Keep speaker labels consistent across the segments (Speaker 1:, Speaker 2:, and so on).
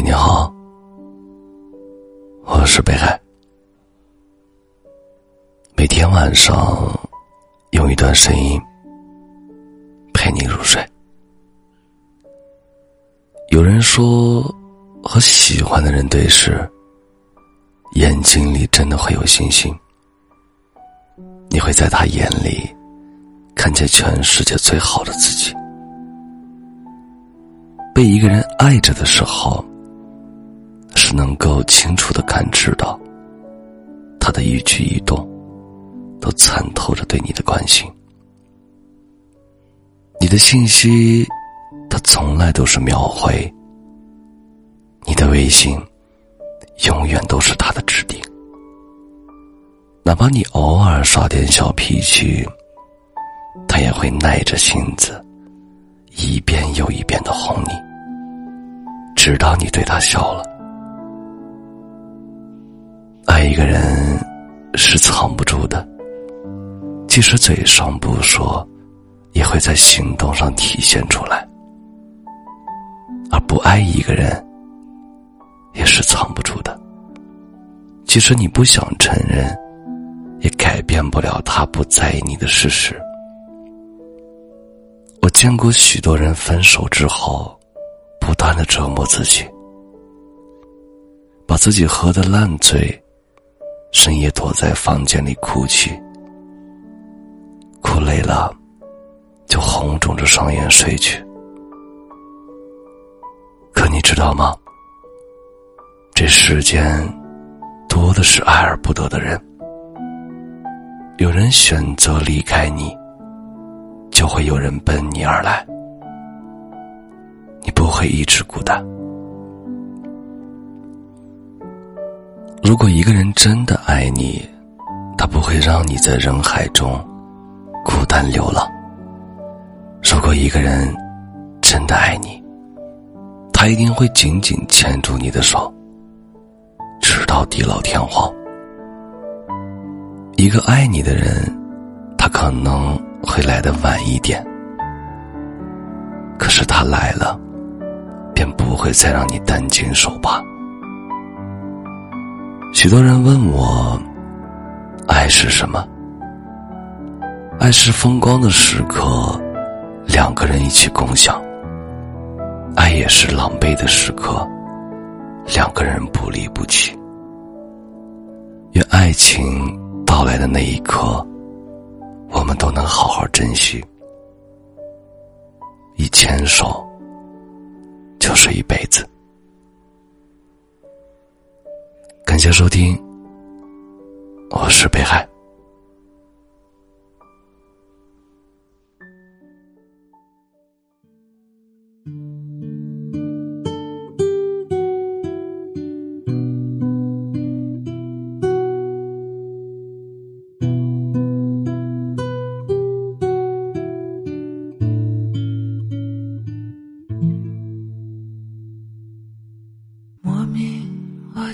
Speaker 1: 你好，我是北海。每天晚上用一段声音陪你入睡。有人说，和喜欢的人对视，眼睛里真的会有星星，你会在他眼里看见全世界最好的自己。被一个人爱着的时候。是能够清楚的感知到，他的一举一动，都参透着对你的关心。你的信息，他从来都是秒回；你的微信，永远都是他的指定。哪怕你偶尔耍点小脾气，他也会耐着性子，一遍又一遍的哄你，直到你对他笑了。爱一个人是藏不住的，即使嘴上不说，也会在行动上体现出来；而不爱一个人也是藏不住的，即使你不想承认，也改变不了他不在意你的事实。我见过许多人分手之后，不断的折磨自己，把自己喝得烂醉。深夜躲在房间里哭泣，哭累了，就红肿着双眼睡去。可你知道吗？这世间多的是爱而不得的人。有人选择离开你，就会有人奔你而来。你不会一直孤单。如果一个人真的爱你，他不会让你在人海中孤单流浪。如果一个人真的爱你，他一定会紧紧牵住你的手，直到地老天荒。一个爱你的人，他可能会来的晚一点，可是他来了，便不会再让你担惊受怕。许多人问我，爱是什么？爱是风光的时刻，两个人一起共享；爱也是狼狈的时刻，两个人不离不弃。愿爱情到来的那一刻，我们都能好好珍惜。一牵手，就是一辈子。感谢收听，我是北海。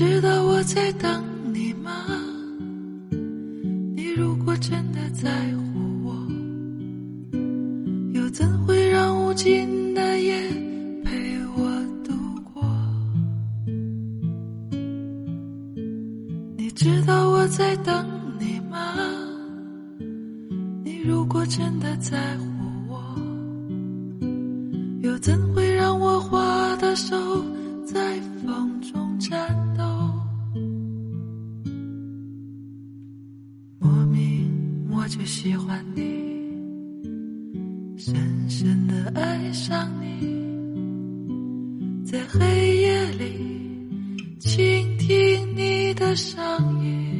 Speaker 2: 知道我在等你吗？你如果真的在乎我，又怎会让无尽的夜陪我度过？你知道我在等你吗？你如果真的在乎我，又怎会让我花的手在风中颤？就喜欢你，深深的爱上你，在黑夜里倾听你的声音。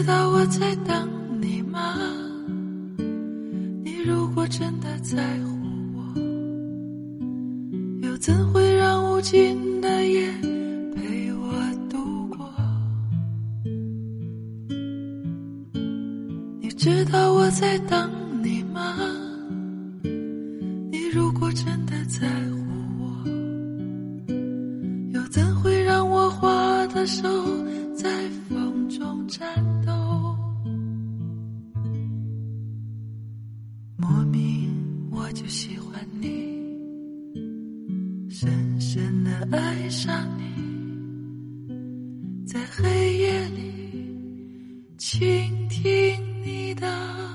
Speaker 2: 知道我在等你吗？你如果真的在乎我，又怎会让无尽的夜陪我度过？你知道我在等你吗？你如果真的在乎我，又怎会让我花的手在风中颤莫名我就喜欢你，深深的爱上你，在黑夜里倾听你的。